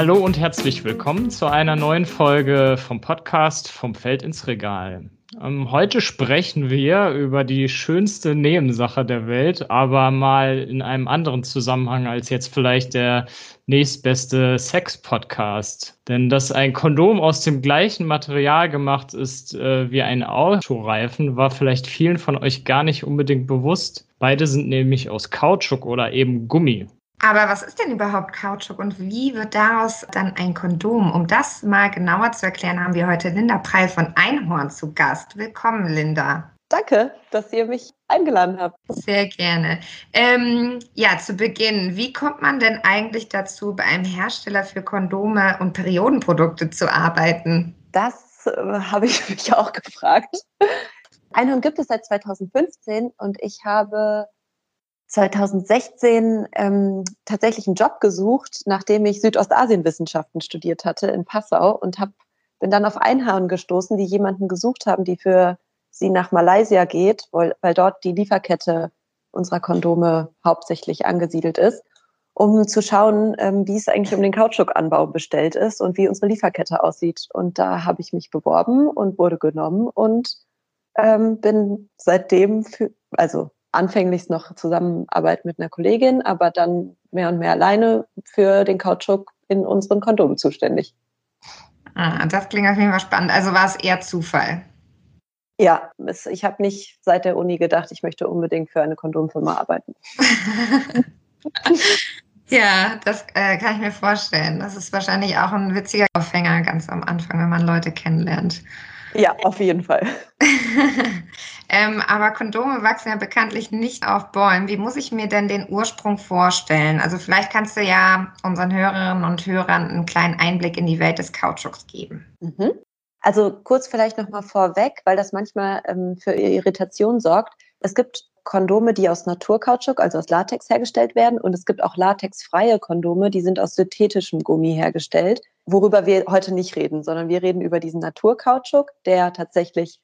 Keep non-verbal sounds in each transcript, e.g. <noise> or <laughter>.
Hallo und herzlich willkommen zu einer neuen Folge vom Podcast Vom Feld ins Regal. Ähm, heute sprechen wir über die schönste Nebensache der Welt, aber mal in einem anderen Zusammenhang als jetzt vielleicht der nächstbeste Sex-Podcast. Denn dass ein Kondom aus dem gleichen Material gemacht ist äh, wie ein Autoreifen, war vielleicht vielen von euch gar nicht unbedingt bewusst. Beide sind nämlich aus Kautschuk oder eben Gummi. Aber was ist denn überhaupt Kautschuk und wie wird daraus dann ein Kondom? Um das mal genauer zu erklären, haben wir heute Linda Preil von Einhorn zu Gast. Willkommen, Linda. Danke, dass ihr mich eingeladen habt. Sehr gerne. Ähm, ja, zu Beginn, wie kommt man denn eigentlich dazu, bei einem Hersteller für Kondome und Periodenprodukte zu arbeiten? Das äh, habe ich <laughs> mich auch gefragt. Einhorn gibt es seit 2015 und ich habe 2016 ähm, tatsächlich einen Job gesucht, nachdem ich Südostasienwissenschaften studiert hatte in Passau und hab, bin dann auf Einhorn gestoßen, die jemanden gesucht haben, die für sie nach Malaysia geht, weil, weil dort die Lieferkette unserer Kondome hauptsächlich angesiedelt ist, um zu schauen, ähm, wie es eigentlich um den Kautschukanbau bestellt ist und wie unsere Lieferkette aussieht. Und da habe ich mich beworben und wurde genommen und ähm, bin seitdem, für, also anfänglich noch Zusammenarbeit mit einer Kollegin, aber dann mehr und mehr alleine für den Kautschuk in unseren Kondomen zuständig. Ah, das klingt auf jeden Fall spannend. Also war es eher Zufall? Ja, es, ich habe nicht seit der Uni gedacht, ich möchte unbedingt für eine Kondomfirma arbeiten. <laughs> ja, das äh, kann ich mir vorstellen. Das ist wahrscheinlich auch ein witziger Aufhänger ganz am Anfang, wenn man Leute kennenlernt. Ja, auf jeden Fall. <laughs> ähm, aber Kondome wachsen ja bekanntlich nicht auf Bäumen. Wie muss ich mir denn den Ursprung vorstellen? Also vielleicht kannst du ja unseren Hörerinnen und Hörern einen kleinen Einblick in die Welt des Kautschuks geben. Mhm. Also kurz vielleicht nochmal vorweg, weil das manchmal ähm, für Irritation sorgt. Es gibt Kondome, die aus Naturkautschuk, also aus Latex hergestellt werden. Und es gibt auch latexfreie Kondome, die sind aus synthetischem Gummi hergestellt, worüber wir heute nicht reden, sondern wir reden über diesen Naturkautschuk, der tatsächlich,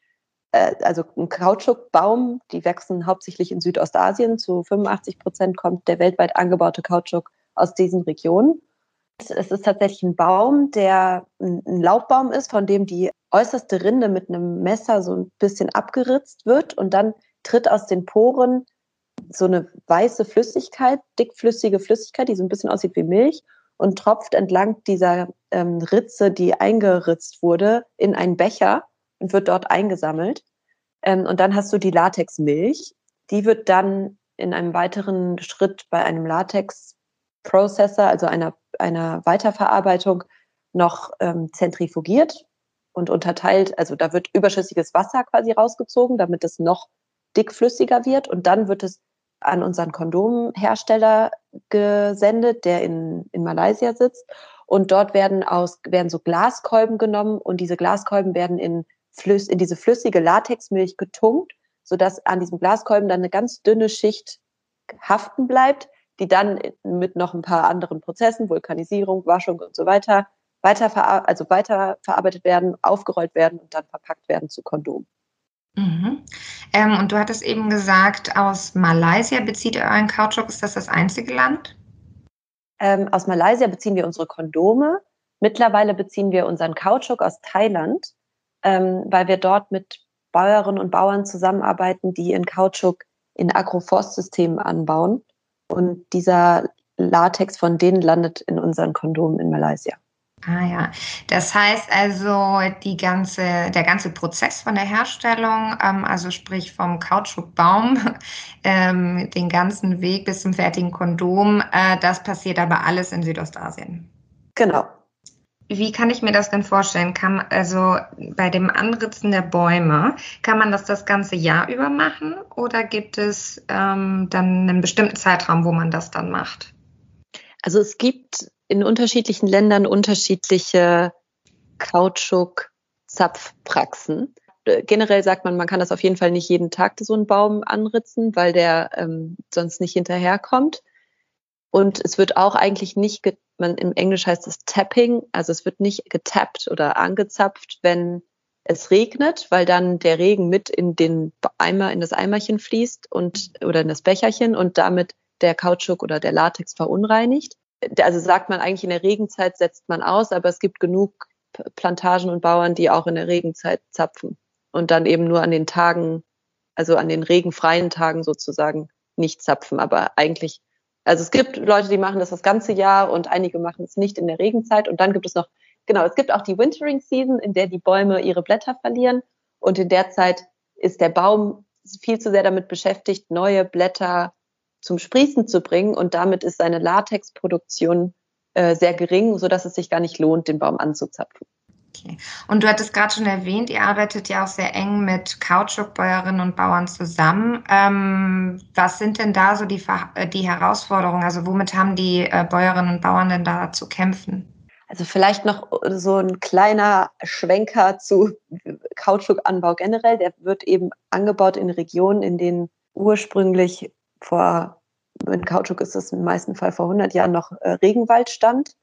also ein Kautschukbaum, die wachsen hauptsächlich in Südostasien. Zu 85 Prozent kommt der weltweit angebaute Kautschuk aus diesen Regionen. Es ist tatsächlich ein Baum, der ein Laubbaum ist, von dem die äußerste Rinde mit einem Messer so ein bisschen abgeritzt wird und dann tritt aus den Poren so eine weiße Flüssigkeit, dickflüssige Flüssigkeit, die so ein bisschen aussieht wie Milch und tropft entlang dieser ähm, Ritze, die eingeritzt wurde, in einen Becher und wird dort eingesammelt. Ähm, und dann hast du die Latexmilch. Die wird dann in einem weiteren Schritt bei einem Latex-Processor, also einer, einer Weiterverarbeitung, noch ähm, zentrifugiert und unterteilt. Also da wird überschüssiges Wasser quasi rausgezogen, damit es noch dickflüssiger wird und dann wird es an unseren Kondomhersteller gesendet, der in, in Malaysia sitzt. Und dort werden aus, werden so Glaskolben genommen und diese Glaskolben werden in, Flüss, in diese flüssige Latexmilch getunkt, sodass an diesem Glaskolben dann eine ganz dünne Schicht haften bleibt, die dann mit noch ein paar anderen Prozessen, Vulkanisierung, Waschung und so weiter, weiter, also weiter verarbeitet werden, aufgerollt werden und dann verpackt werden zu Kondom. Mhm. Ähm, und du hattest eben gesagt, aus Malaysia bezieht ihr euren Kautschuk. Ist das das einzige Land? Ähm, aus Malaysia beziehen wir unsere Kondome. Mittlerweile beziehen wir unseren Kautschuk aus Thailand, ähm, weil wir dort mit Bäuerinnen und Bauern zusammenarbeiten, die in Kautschuk in Agroforstsystemen anbauen. Und dieser Latex von denen landet in unseren Kondomen in Malaysia. Ah ja, das heißt also, die ganze, der ganze Prozess von der Herstellung, ähm, also sprich vom Kautschukbaum, <laughs> ähm, den ganzen Weg bis zum fertigen Kondom, äh, das passiert aber alles in Südostasien. Genau. Wie kann ich mir das denn vorstellen? Kann also bei dem Anritzen der Bäume kann man das das ganze Jahr über machen oder gibt es ähm, dann einen bestimmten Zeitraum, wo man das dann macht? Also es gibt in unterschiedlichen Ländern unterschiedliche Kautschuk-Zapfpraxen. Generell sagt man, man kann das auf jeden Fall nicht jeden Tag so einen Baum anritzen, weil der ähm, sonst nicht hinterherkommt. Und es wird auch eigentlich nicht, man, im Englisch heißt es Tapping, also es wird nicht getappt oder angezapft, wenn es regnet, weil dann der Regen mit in den Eimer, in das Eimerchen fließt und oder in das Becherchen und damit der Kautschuk oder der Latex verunreinigt. also sagt man eigentlich in der Regenzeit setzt man aus, aber es gibt genug Plantagen und Bauern, die auch in der Regenzeit zapfen und dann eben nur an den Tagen, also an den regenfreien Tagen sozusagen nicht zapfen. Aber eigentlich, also es gibt Leute, die machen das das ganze Jahr und einige machen es nicht in der Regenzeit. Und dann gibt es noch, genau, es gibt auch die Wintering Season, in der die Bäume ihre Blätter verlieren. Und in der Zeit ist der Baum viel zu sehr damit beschäftigt, neue Blätter zum Sprießen zu bringen. Und damit ist seine Latexproduktion äh, sehr gering, so dass es sich gar nicht lohnt, den Baum anzuzapfen. Okay. Und du hattest gerade schon erwähnt, ihr arbeitet ja auch sehr eng mit Kautschukbäuerinnen und Bauern zusammen. Ähm, was sind denn da so die, äh, die Herausforderungen? Also womit haben die äh, Bäuerinnen und Bauern denn da zu kämpfen? Also vielleicht noch so ein kleiner Schwenker zu Kautschukanbau generell. Der wird eben angebaut in Regionen, in denen ursprünglich vor, in Kautschuk ist es im meisten Fall vor 100 Jahren noch äh, Regenwald stand.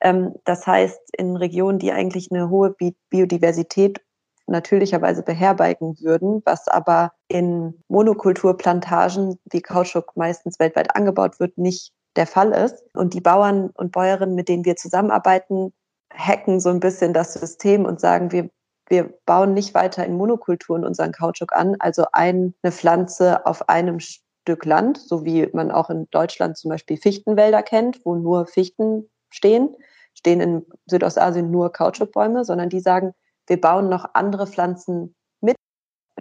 Ähm, das heißt, in Regionen, die eigentlich eine hohe Biodiversität natürlicherweise beherbergen würden, was aber in Monokulturplantagen, wie Kautschuk meistens weltweit angebaut wird, nicht der Fall ist. Und die Bauern und Bäuerinnen, mit denen wir zusammenarbeiten, hacken so ein bisschen das System und sagen, wir, wir bauen nicht weiter in Monokulturen unseren Kautschuk an, also eine Pflanze auf einem Stück Land, so wie man auch in Deutschland zum Beispiel Fichtenwälder kennt, wo nur Fichten stehen, stehen in Südostasien nur Kautschukbäume, sondern die sagen, wir bauen noch andere Pflanzen mit.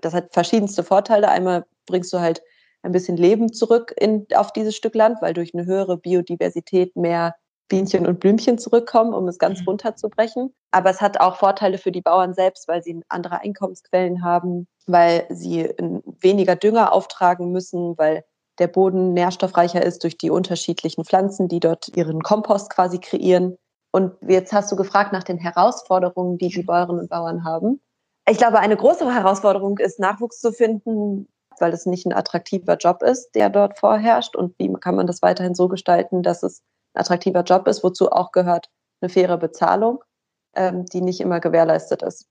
Das hat verschiedenste Vorteile. Einmal bringst du halt ein bisschen Leben zurück in, auf dieses Stück Land, weil durch eine höhere Biodiversität mehr Bienchen und Blümchen zurückkommen, um es ganz mhm. runterzubrechen. Aber es hat auch Vorteile für die Bauern selbst, weil sie andere Einkommensquellen haben, weil sie weniger Dünger auftragen müssen, weil der Boden nährstoffreicher ist durch die unterschiedlichen Pflanzen, die dort ihren Kompost quasi kreieren. Und jetzt hast du gefragt nach den Herausforderungen, die die Bäuerinnen und Bauern haben. Ich glaube, eine größere Herausforderung ist, Nachwuchs zu finden, weil es nicht ein attraktiver Job ist, der dort vorherrscht. Und wie kann man das weiterhin so gestalten, dass es ein attraktiver Job ist, wozu auch gehört eine faire Bezahlung, ähm, die nicht immer gewährleistet ist.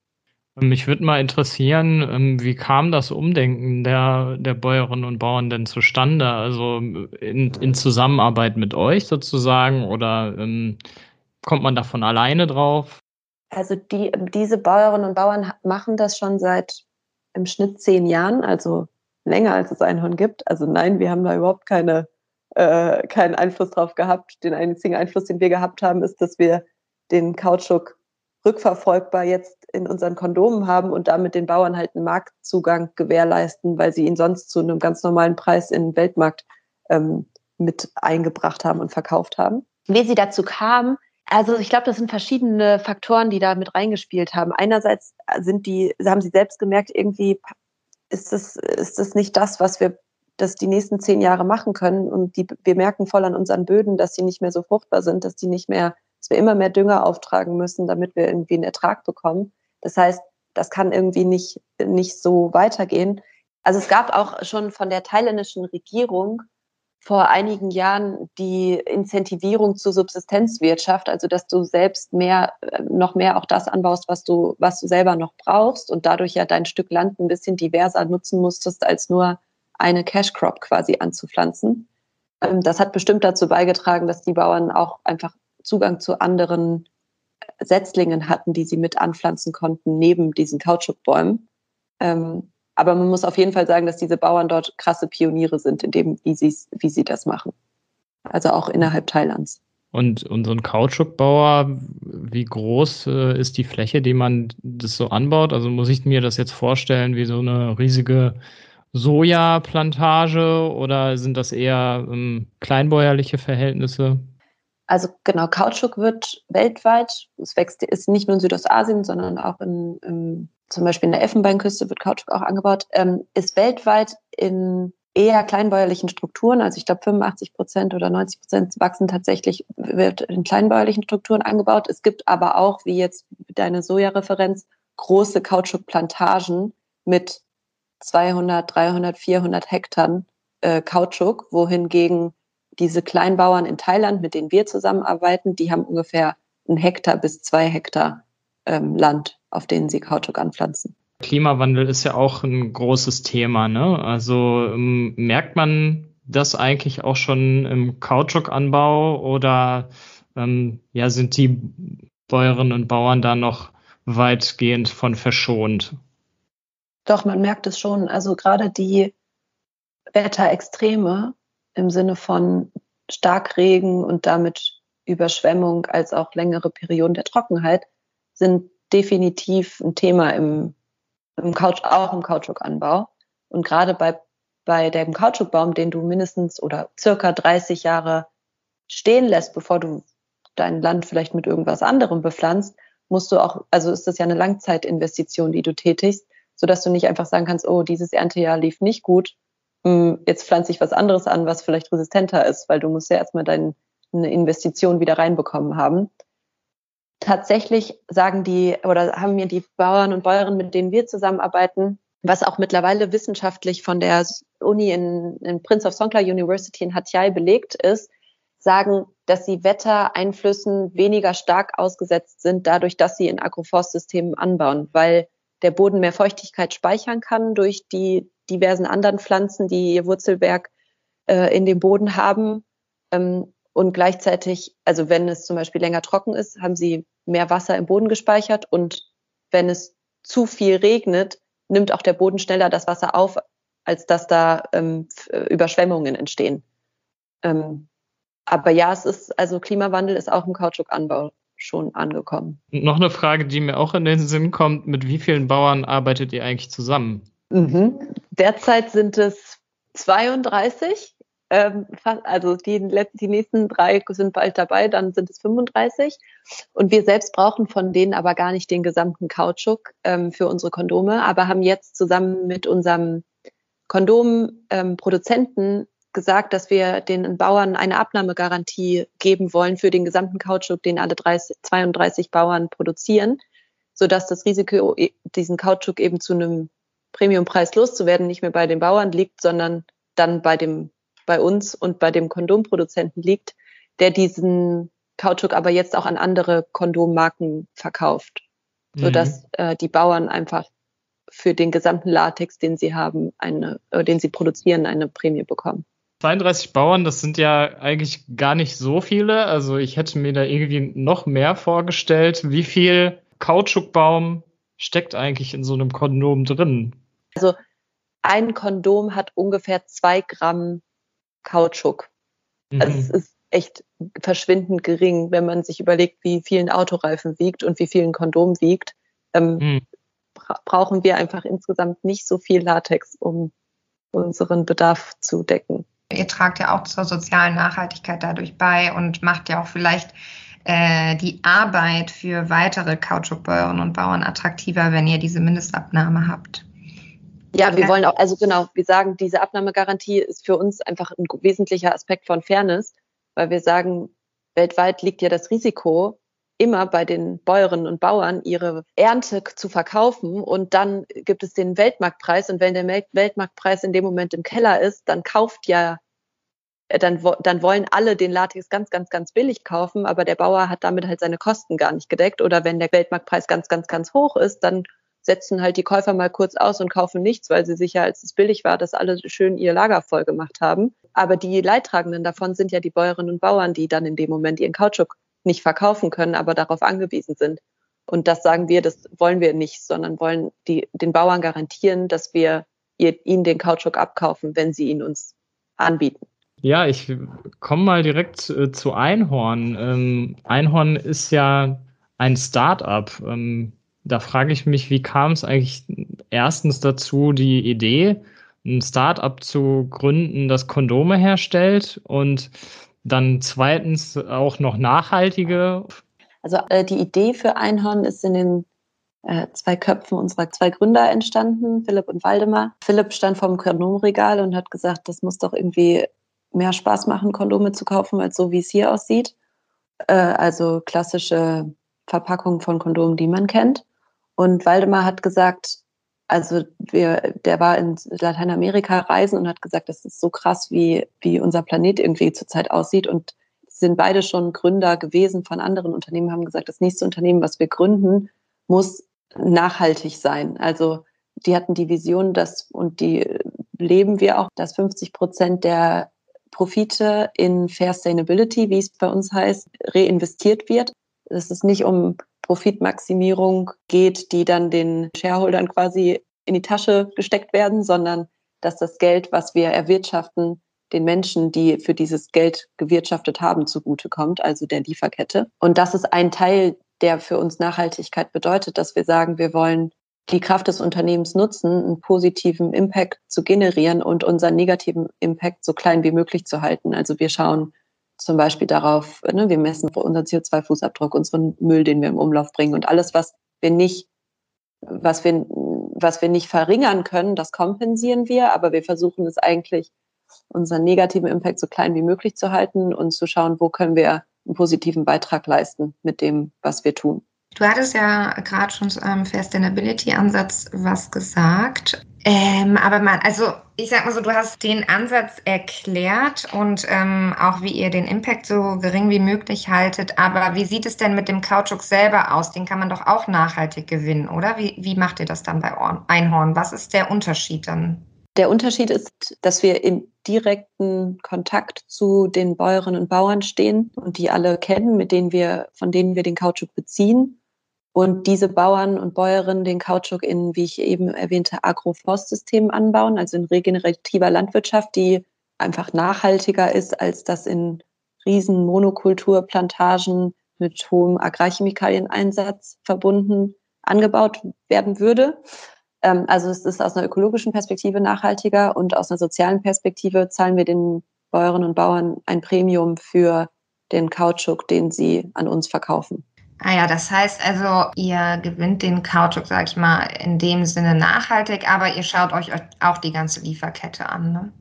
Mich würde mal interessieren, ähm, wie kam das Umdenken der, der Bäuerinnen und Bauern denn zustande? Also in, in Zusammenarbeit mit euch sozusagen oder ähm, kommt man davon alleine drauf? Also die, diese Bäuerinnen und Bauern machen das schon seit im Schnitt zehn Jahren, also länger als es Einhorn gibt. Also nein, wir haben da überhaupt keine, äh, keinen Einfluss drauf gehabt. Den einzigen Einfluss, den wir gehabt haben, ist, dass wir den Kautschuk rückverfolgbar jetzt in unseren Kondomen haben und damit den Bauern halt einen Marktzugang gewährleisten, weil sie ihn sonst zu einem ganz normalen Preis in den Weltmarkt ähm, mit eingebracht haben und verkauft haben. Wie sie dazu kamen, also ich glaube, das sind verschiedene Faktoren, die da mit reingespielt haben. Einerseits sind die, haben sie selbst gemerkt, irgendwie ist das, ist das nicht das, was wir das die nächsten zehn Jahre machen können. Und die, wir merken voll an unseren Böden, dass sie nicht mehr so fruchtbar sind, dass die nicht mehr dass wir immer mehr Dünger auftragen müssen, damit wir irgendwie einen Ertrag bekommen. Das heißt, das kann irgendwie nicht, nicht so weitergehen. Also es gab auch schon von der thailändischen Regierung vor einigen Jahren die Incentivierung zur Subsistenzwirtschaft, also dass du selbst mehr, noch mehr auch das anbaust, was du, was du selber noch brauchst und dadurch ja dein Stück Land ein bisschen diverser nutzen musstest, als nur eine Cash Crop quasi anzupflanzen. Ähm, das hat bestimmt dazu beigetragen, dass die Bauern auch einfach Zugang zu anderen Setzlingen hatten, die sie mit anpflanzen konnten, neben diesen Kautschukbäumen. Ähm, aber man muss auf jeden Fall sagen, dass diese Bauern dort krasse Pioniere sind, in dem, wie, wie sie das machen. Also auch innerhalb Thailands. Und, und so ein Kautschukbauer, wie groß äh, ist die Fläche, die man das so anbaut? Also muss ich mir das jetzt vorstellen wie so eine riesige Sojaplantage oder sind das eher ähm, kleinbäuerliche Verhältnisse? Also genau, Kautschuk wird weltweit, es wächst, ist nicht nur in Südostasien, sondern auch in, in zum Beispiel in der Elfenbeinküste wird Kautschuk auch angebaut, ähm, ist weltweit in eher kleinbäuerlichen Strukturen, also ich glaube 85 Prozent oder 90 Prozent wachsen tatsächlich, wird in kleinbäuerlichen Strukturen angebaut. Es gibt aber auch, wie jetzt deine Soja-Referenz, große Kautschukplantagen mit 200, 300, 400 Hektar äh, Kautschuk, wohingegen diese Kleinbauern in Thailand, mit denen wir zusammenarbeiten, die haben ungefähr ein Hektar bis zwei Hektar ähm, Land, auf denen sie Kautschuk anpflanzen. Klimawandel ist ja auch ein großes Thema. Ne? Also ähm, merkt man das eigentlich auch schon im Kautschukanbau oder ähm, ja, sind die Bäuerinnen und Bauern da noch weitgehend von verschont? Doch, man merkt es schon. Also gerade die Wetterextreme im Sinne von Starkregen und damit Überschwemmung als auch längere Perioden der Trockenheit sind definitiv ein Thema im, im Couch, auch im Kautschukanbau. Und gerade bei, bei dem Kautschukbaum, den du mindestens oder circa 30 Jahre stehen lässt, bevor du dein Land vielleicht mit irgendwas anderem bepflanzt, musst du auch, also ist das ja eine Langzeitinvestition, die du tätigst, sodass du nicht einfach sagen kannst, oh, dieses Erntejahr lief nicht gut, hm, jetzt pflanze ich was anderes an, was vielleicht resistenter ist, weil du musst ja erstmal deine Investition wieder reinbekommen haben. Tatsächlich sagen die oder haben mir die Bauern und Bäuerinnen, mit denen wir zusammenarbeiten, was auch mittlerweile wissenschaftlich von der Uni in, in Prince of Songkla University in Hatyai belegt ist, sagen, dass sie Wettereinflüssen weniger stark ausgesetzt sind, dadurch, dass sie in Agroforstsystemen anbauen, weil der Boden mehr Feuchtigkeit speichern kann durch die diversen anderen Pflanzen, die ihr Wurzelwerk äh, in dem Boden haben. Ähm, und gleichzeitig, also wenn es zum Beispiel länger trocken ist, haben sie mehr Wasser im Boden gespeichert. Und wenn es zu viel regnet, nimmt auch der Boden schneller das Wasser auf, als dass da ähm, Überschwemmungen entstehen. Ähm, aber ja, es ist, also Klimawandel ist auch im Kautschukanbau schon angekommen. Noch eine Frage, die mir auch in den Sinn kommt, mit wie vielen Bauern arbeitet ihr eigentlich zusammen? Mhm. Derzeit sind es 32. Ähm, also die, die nächsten drei sind bald dabei, dann sind es 35. Und wir selbst brauchen von denen aber gar nicht den gesamten Kautschuk ähm, für unsere Kondome, aber haben jetzt zusammen mit unserem Kondomproduzenten ähm, gesagt, dass wir den Bauern eine Abnahmegarantie geben wollen für den gesamten Kautschuk, den alle 30, 32 Bauern produzieren, sodass das Risiko, diesen Kautschuk eben zu einem Premiumpreis loszuwerden, nicht mehr bei den Bauern liegt, sondern dann bei dem, bei uns und bei dem Kondomproduzenten liegt, der diesen Kautschuk aber jetzt auch an andere Kondommarken verkauft, sodass mhm. äh, die Bauern einfach für den gesamten Latex, den sie haben, eine, äh, den sie produzieren, eine Prämie bekommen. 32 Bauern, das sind ja eigentlich gar nicht so viele. Also ich hätte mir da irgendwie noch mehr vorgestellt. Wie viel Kautschukbaum steckt eigentlich in so einem Kondom drin? Also ein Kondom hat ungefähr zwei Gramm Kautschuk. Mhm. Also es ist echt verschwindend gering, wenn man sich überlegt, wie viel ein Autoreifen wiegt und wie viel ein Kondom wiegt. Ähm, mhm. bra brauchen wir einfach insgesamt nicht so viel Latex, um unseren Bedarf zu decken. Ihr tragt ja auch zur sozialen Nachhaltigkeit dadurch bei und macht ja auch vielleicht äh, die Arbeit für weitere Kautschukbauern und Bauern attraktiver, wenn ihr diese Mindestabnahme habt. Ja, wir wollen auch, also genau, wir sagen, diese Abnahmegarantie ist für uns einfach ein wesentlicher Aspekt von Fairness, weil wir sagen, weltweit liegt ja das Risiko, immer bei den Bäuerinnen und Bauern ihre Ernte zu verkaufen und dann gibt es den Weltmarktpreis und wenn der Weltmarktpreis in dem Moment im Keller ist, dann kauft ja äh, dann, dann wollen alle den Latex ganz, ganz, ganz billig kaufen, aber der Bauer hat damit halt seine Kosten gar nicht gedeckt. Oder wenn der Weltmarktpreis ganz, ganz, ganz hoch ist, dann setzen halt die Käufer mal kurz aus und kaufen nichts, weil sie sicher, als es billig war, dass alle schön ihr Lager voll gemacht haben. Aber die Leidtragenden davon sind ja die Bäuerinnen und Bauern, die dann in dem Moment ihren Kautschuk nicht verkaufen können, aber darauf angewiesen sind. Und das sagen wir, das wollen wir nicht, sondern wollen die, den Bauern garantieren, dass wir ihr, ihnen den Kautschuk abkaufen, wenn sie ihn uns anbieten. Ja, ich komme mal direkt äh, zu Einhorn. Ähm, Einhorn ist ja ein Start-up. Ähm, da frage ich mich, wie kam es eigentlich erstens dazu, die Idee, ein Start-up zu gründen, das Kondome herstellt und dann zweitens auch noch nachhaltige. Also äh, die Idee für Einhorn ist in den äh, zwei Köpfen unserer zwei Gründer entstanden, Philipp und Waldemar. Philipp stand vor dem Kondomregal und hat gesagt, das muss doch irgendwie mehr Spaß machen, Kondome zu kaufen, als so wie es hier aussieht. Äh, also klassische Verpackung von Kondomen, die man kennt. Und Waldemar hat gesagt, also wir, der war in Lateinamerika reisen und hat gesagt, das ist so krass, wie, wie unser Planet irgendwie zurzeit aussieht. Und sind beide schon Gründer gewesen von anderen Unternehmen, haben gesagt, das nächste Unternehmen, was wir gründen, muss nachhaltig sein. Also die hatten die Vision, dass, und die leben wir auch, dass 50 Prozent der Profite in Fair Sustainability, wie es bei uns heißt, reinvestiert wird. Dass es nicht um Profitmaximierung geht, die dann den Shareholdern quasi in die Tasche gesteckt werden, sondern dass das Geld, was wir erwirtschaften, den Menschen, die für dieses Geld gewirtschaftet haben, zugutekommt, also der Lieferkette. Und das ist ein Teil, der für uns Nachhaltigkeit bedeutet, dass wir sagen, wir wollen die Kraft des Unternehmens nutzen, einen positiven Impact zu generieren und unseren negativen Impact so klein wie möglich zu halten. Also wir schauen zum Beispiel darauf, ne, wir messen unseren CO2-Fußabdruck, unseren Müll, den wir im Umlauf bringen und alles, was wir nicht, was wir, was wir nicht verringern können, das kompensieren wir, aber wir versuchen es eigentlich, unseren negativen Impact so klein wie möglich zu halten und zu schauen, wo können wir einen positiven Beitrag leisten mit dem, was wir tun. Du hattest ja gerade schon ähm, für Sustainability-Ansatz was gesagt. Ähm, aber man, also ich sag mal so, du hast den Ansatz erklärt und ähm, auch wie ihr den Impact so gering wie möglich haltet. Aber wie sieht es denn mit dem Kautschuk selber aus? Den kann man doch auch nachhaltig gewinnen, oder? Wie, wie macht ihr das dann bei Einhorn? Was ist der Unterschied dann? Der Unterschied ist, dass wir im direkten Kontakt zu den Bäuerinnen und Bauern stehen und die alle kennen, mit denen wir, von denen wir den Kautschuk beziehen und diese Bauern und Bäuerinnen den Kautschuk in, wie ich eben erwähnte, Agroforstsystemen anbauen, also in regenerativer Landwirtschaft, die einfach nachhaltiger ist, als das in riesen Monokulturplantagen mit hohem Agrarchemikalieneinsatz verbunden angebaut werden würde. Ähm, also es ist aus einer ökologischen Perspektive nachhaltiger und aus einer sozialen Perspektive zahlen wir den Bäuerinnen und Bauern ein Premium für den Kautschuk, den sie an uns verkaufen. Ah ja, das heißt also, ihr gewinnt den Kautschuk, sag ich mal, in dem Sinne nachhaltig, aber ihr schaut euch auch die ganze Lieferkette an, ne?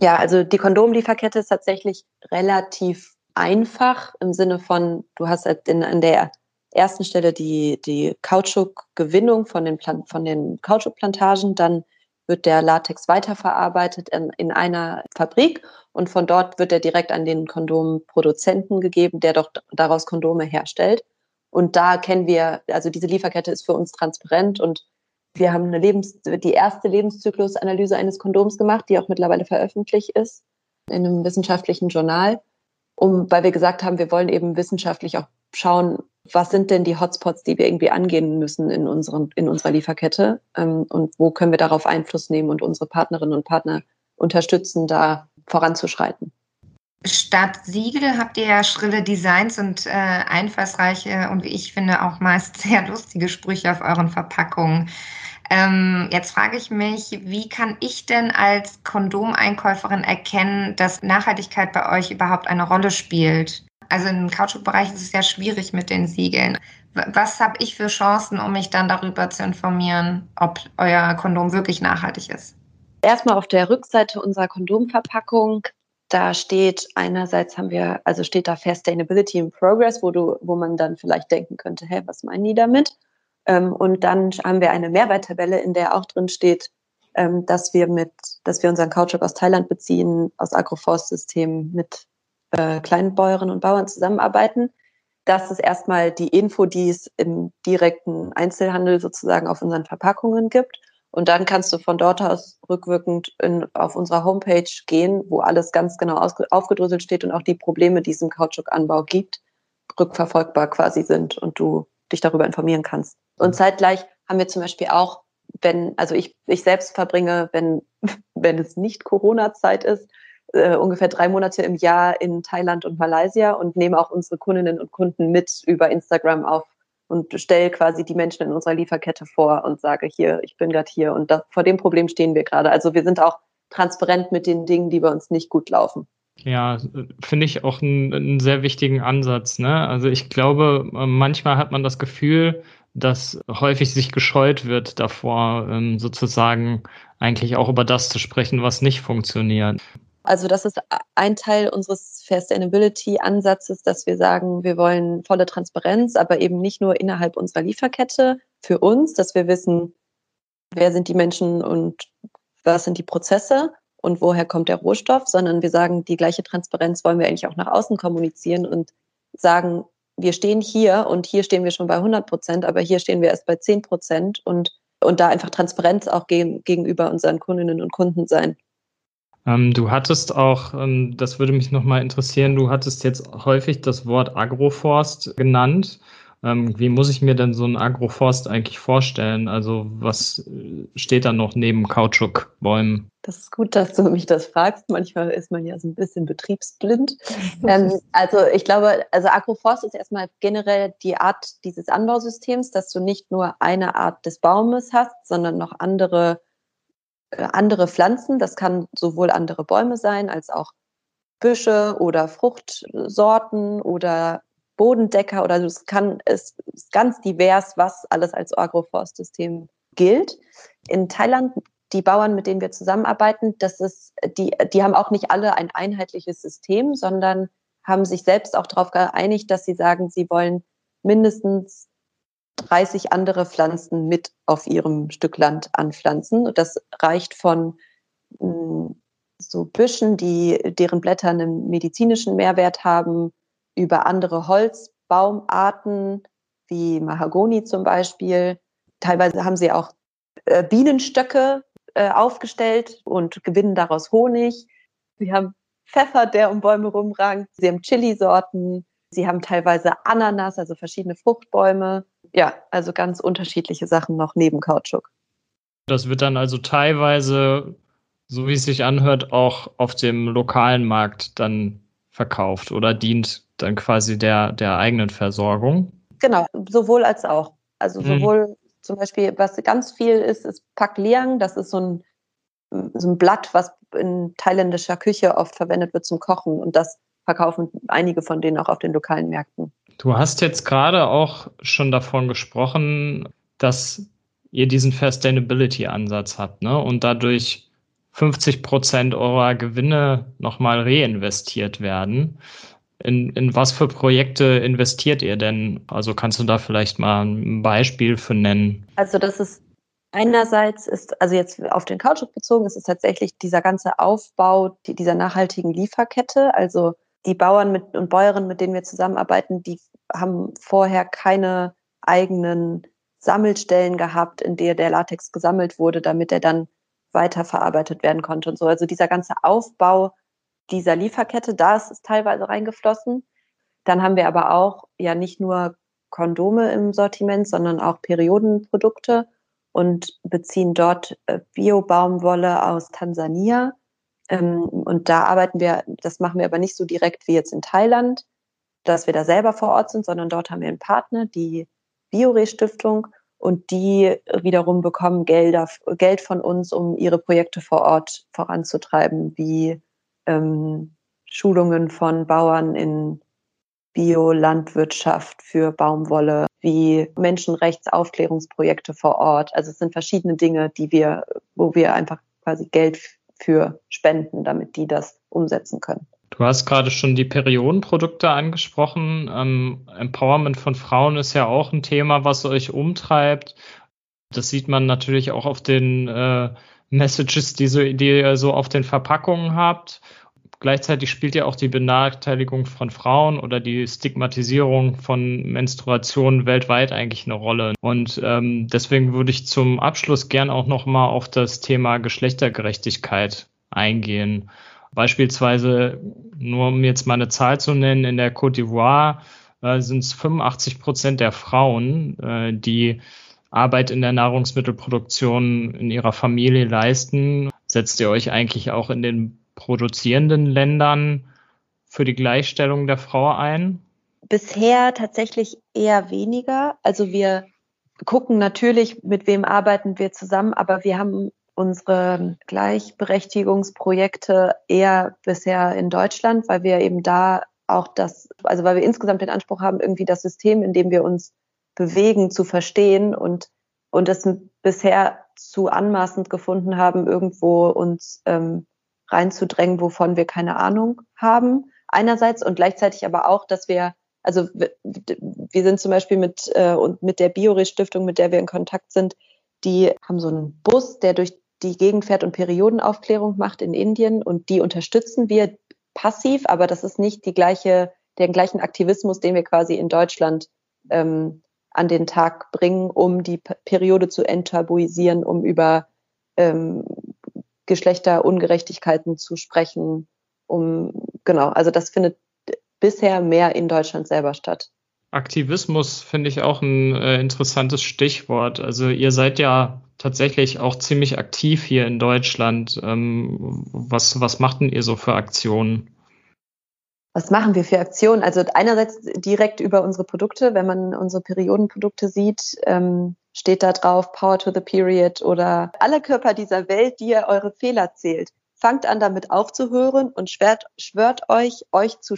Ja, also die Kondomlieferkette ist tatsächlich relativ einfach im Sinne von, du hast halt in, an der ersten Stelle die, die Kautschukgewinnung von den, von den Kautschukplantagen, dann wird der Latex weiterverarbeitet in, in einer Fabrik und von dort wird er direkt an den Kondomproduzenten gegeben, der doch daraus Kondome herstellt. Und da kennen wir, also diese Lieferkette ist für uns transparent und wir haben eine Lebens, die erste Lebenszyklusanalyse eines Kondoms gemacht, die auch mittlerweile veröffentlicht ist in einem wissenschaftlichen Journal, um, weil wir gesagt haben, wir wollen eben wissenschaftlich auch schauen, was sind denn die Hotspots, die wir irgendwie angehen müssen in, unseren, in unserer Lieferkette ähm, und wo können wir darauf Einfluss nehmen und unsere Partnerinnen und Partner unterstützen, da voranzuschreiten. Statt Siegel habt ihr ja schrille Designs und äh, einfallsreiche und wie ich finde auch meist <laughs> sehr lustige Sprüche auf euren Verpackungen. Ähm, jetzt frage ich mich, wie kann ich denn als Kondomeinkäuferin erkennen, dass Nachhaltigkeit bei euch überhaupt eine Rolle spielt? Also im Kautschukbereich ist es ja schwierig mit den Siegeln. Was habe ich für Chancen, um mich dann darüber zu informieren, ob euer Kondom wirklich nachhaltig ist? Erstmal auf der Rückseite unserer Kondomverpackung, da steht einerseits haben wir, also steht da Fair Sustainability in Progress, wo du, wo man dann vielleicht denken könnte, hä, was meinen die damit? Ähm, und dann haben wir eine Mehrwerttabelle, in der auch drin steht, ähm, dass wir mit, dass wir unseren Kautschuk aus Thailand beziehen, aus Agroforstsystemen mit äh, kleinen Bäuerinnen und Bauern zusammenarbeiten. Das ist erstmal die Info, die es im direkten Einzelhandel sozusagen auf unseren Verpackungen gibt. Und dann kannst du von dort aus rückwirkend in, auf unserer Homepage gehen, wo alles ganz genau aufgedröselt steht und auch die Probleme, die es im Kautschukanbau gibt, rückverfolgbar quasi sind und du dich darüber informieren kannst. Und zeitgleich haben wir zum Beispiel auch, wenn, also ich, ich selbst verbringe, wenn, <laughs> wenn es nicht Corona-Zeit ist, äh, ungefähr drei Monate im Jahr in Thailand und Malaysia und nehme auch unsere Kundinnen und Kunden mit über Instagram auf und stelle quasi die Menschen in unserer Lieferkette vor und sage hier, ich bin gerade hier und das, vor dem Problem stehen wir gerade. Also wir sind auch transparent mit den Dingen, die bei uns nicht gut laufen. Ja, finde ich auch einen, einen, sehr wichtigen Ansatz. Ne? Also ich glaube, manchmal hat man das Gefühl, dass häufig sich gescheut wird davor, ähm, sozusagen eigentlich auch über das zu sprechen, was nicht funktioniert. Also das ist ein Teil unseres Fair Sustainability-Ansatzes, dass wir sagen, wir wollen volle Transparenz, aber eben nicht nur innerhalb unserer Lieferkette für uns, dass wir wissen, wer sind die Menschen und was sind die Prozesse und woher kommt der Rohstoff, sondern wir sagen, die gleiche Transparenz wollen wir eigentlich auch nach außen kommunizieren und sagen, wir stehen hier und hier stehen wir schon bei 100 Prozent, aber hier stehen wir erst bei 10 Prozent und, und da einfach Transparenz auch gegenüber unseren Kundinnen und Kunden sein. Ähm, du hattest auch, ähm, das würde mich nochmal interessieren, du hattest jetzt häufig das Wort Agroforst genannt. Ähm, wie muss ich mir denn so einen Agroforst eigentlich vorstellen? Also was äh, steht da noch neben Kautschukbäumen? Das ist gut, dass du mich das fragst. Manchmal ist man ja so ein bisschen betriebsblind. ähm, also ich glaube, also Agroforst ist erstmal generell die Art dieses Anbausystems, dass du nicht nur eine Art des Baumes hast, sondern noch andere, andere Pflanzen. Das kann sowohl andere Bäume sein, als auch Büsche oder Fruchtsorten oder Bodendecker oder es kann, es ist ganz divers, was alles als Agroforstsystem gilt. In Thailand, die Bauern, mit denen wir zusammenarbeiten, das ist, die, die haben auch nicht alle ein einheitliches System, sondern haben sich selbst auch darauf geeinigt, dass sie sagen, sie wollen mindestens 30 andere Pflanzen mit auf ihrem Stück Land anpflanzen. Und das reicht von mm, so Büschen, die, deren Blätter einen medizinischen Mehrwert haben, über andere Holzbaumarten wie Mahagoni zum Beispiel. Teilweise haben sie auch äh, Bienenstöcke äh, aufgestellt und gewinnen daraus Honig. Sie haben Pfeffer, der um Bäume rumrankt. Sie haben Chili-Sorten. Sie haben teilweise Ananas, also verschiedene Fruchtbäume. Ja, also ganz unterschiedliche Sachen noch neben Kautschuk. Das wird dann also teilweise, so wie es sich anhört, auch auf dem lokalen Markt dann verkauft oder dient dann quasi der, der eigenen Versorgung? Genau, sowohl als auch. Also hm. sowohl hm. zum Beispiel, was ganz viel ist, ist Pak Liang. Das ist so ein, so ein Blatt, was in thailändischer Küche oft verwendet wird zum Kochen. Und das verkaufen einige von denen auch auf den lokalen Märkten. Du hast jetzt gerade auch schon davon gesprochen, dass ihr diesen Sustainability-Ansatz habt ne? und dadurch 50 Prozent eurer Gewinne nochmal reinvestiert werden. In, in was für Projekte investiert ihr denn? Also kannst du da vielleicht mal ein Beispiel für nennen? Also das ist einerseits ist, also jetzt auf den Kautschuk bezogen, ist es tatsächlich dieser ganze Aufbau dieser nachhaltigen Lieferkette. Also die Bauern mit, und Bäuerinnen, mit denen wir zusammenarbeiten, die haben vorher keine eigenen Sammelstellen gehabt, in der der Latex gesammelt wurde, damit er dann weiterverarbeitet werden konnte und so. Also dieser ganze Aufbau dieser Lieferkette, da ist es teilweise reingeflossen. Dann haben wir aber auch ja nicht nur Kondome im Sortiment, sondern auch Periodenprodukte und beziehen dort äh, Bio-Baumwolle aus Tansania. Ähm, und da arbeiten wir, das machen wir aber nicht so direkt wie jetzt in Thailand, dass wir da selber vor Ort sind, sondern dort haben wir einen Partner, die Biore-Stiftung, und die wiederum bekommen Gelder, Geld von uns, um ihre Projekte vor Ort voranzutreiben, wie ähm, Schulungen von Bauern in Biolandwirtschaft für Baumwolle, wie Menschenrechtsaufklärungsprojekte vor Ort. Also es sind verschiedene Dinge, die wir, wo wir einfach quasi Geld für spenden, damit die das umsetzen können. Du hast gerade schon die Periodenprodukte angesprochen. Ähm, Empowerment von Frauen ist ja auch ein Thema, was euch umtreibt. Das sieht man natürlich auch auf den äh, Messages, die, so, die ihr so auf den Verpackungen habt. Gleichzeitig spielt ja auch die Benachteiligung von Frauen oder die Stigmatisierung von Menstruation weltweit eigentlich eine Rolle. Und ähm, deswegen würde ich zum Abschluss gern auch nochmal auf das Thema Geschlechtergerechtigkeit eingehen. Beispielsweise, nur um jetzt mal eine Zahl zu nennen, in der Côte d'Ivoire äh, sind es 85 Prozent der Frauen, äh, die Arbeit in der Nahrungsmittelproduktion in ihrer Familie leisten. Setzt ihr euch eigentlich auch in den produzierenden Ländern für die Gleichstellung der Frau ein? Bisher tatsächlich eher weniger. Also wir gucken natürlich, mit wem arbeiten wir zusammen, aber wir haben unsere Gleichberechtigungsprojekte eher bisher in Deutschland, weil wir eben da auch das, also weil wir insgesamt den Anspruch haben, irgendwie das System, in dem wir uns bewegen, zu verstehen und, und es bisher zu anmaßend gefunden haben, irgendwo uns ähm, reinzudrängen, wovon wir keine Ahnung haben. Einerseits und gleichzeitig aber auch, dass wir, also wir, sind zum Beispiel mit, äh, und mit der Biore-Stiftung, mit der wir in Kontakt sind, die haben so einen Bus, der durch die Gegend fährt und Periodenaufklärung macht in Indien und die unterstützen wir passiv, aber das ist nicht die gleiche, den gleichen Aktivismus, den wir quasi in Deutschland ähm, an den Tag bringen, um die Periode zu enttabuisieren, um über ähm, Geschlechterungerechtigkeiten zu sprechen. Um genau, also das findet bisher mehr in Deutschland selber statt. Aktivismus finde ich auch ein äh, interessantes Stichwort. Also ihr seid ja tatsächlich auch ziemlich aktiv hier in Deutschland. Ähm, was, was macht denn ihr so für Aktionen? Was machen wir für Aktionen? Also einerseits direkt über unsere Produkte, wenn man unsere Periodenprodukte sieht, ähm, steht da drauf Power to the Period oder alle Körper dieser Welt, die ihr eure Fehler zählt. Fangt an damit aufzuhören und schwört, schwört euch, euch zu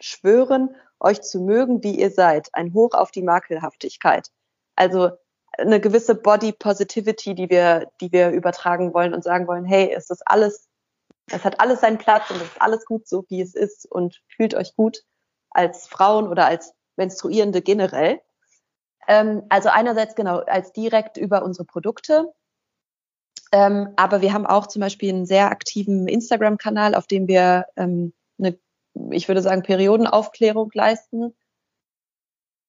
schwören, euch zu mögen, wie ihr seid. Ein Hoch auf die Makelhaftigkeit. Also eine gewisse Body Positivity, die wir, die wir übertragen wollen und sagen wollen, hey, es ist alles, es hat alles seinen Platz und es ist alles gut so, wie es ist und fühlt euch gut als Frauen oder als Menstruierende generell. Ähm, also einerseits genau als direkt über unsere Produkte. Ähm, aber wir haben auch zum Beispiel einen sehr aktiven Instagram-Kanal, auf dem wir ähm, eine, ich würde sagen, Periodenaufklärung leisten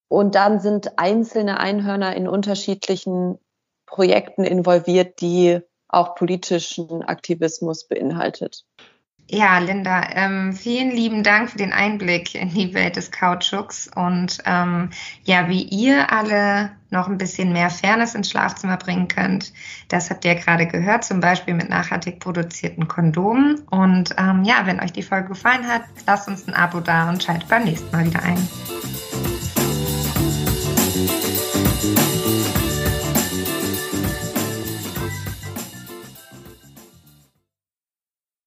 und dann sind einzelne Einhörner in unterschiedlichen Projekten involviert, die auch politischen Aktivismus beinhaltet. Ja, Linda, ähm, vielen lieben Dank für den Einblick in die Welt des Kautschuks und ähm, ja, wie ihr alle noch ein bisschen mehr Fairness ins Schlafzimmer bringen könnt. Das habt ihr gerade gehört, zum Beispiel mit nachhaltig produzierten Kondomen. Und ähm, ja, wenn euch die Folge gefallen hat, lasst uns ein Abo da und schaltet beim nächsten Mal wieder ein.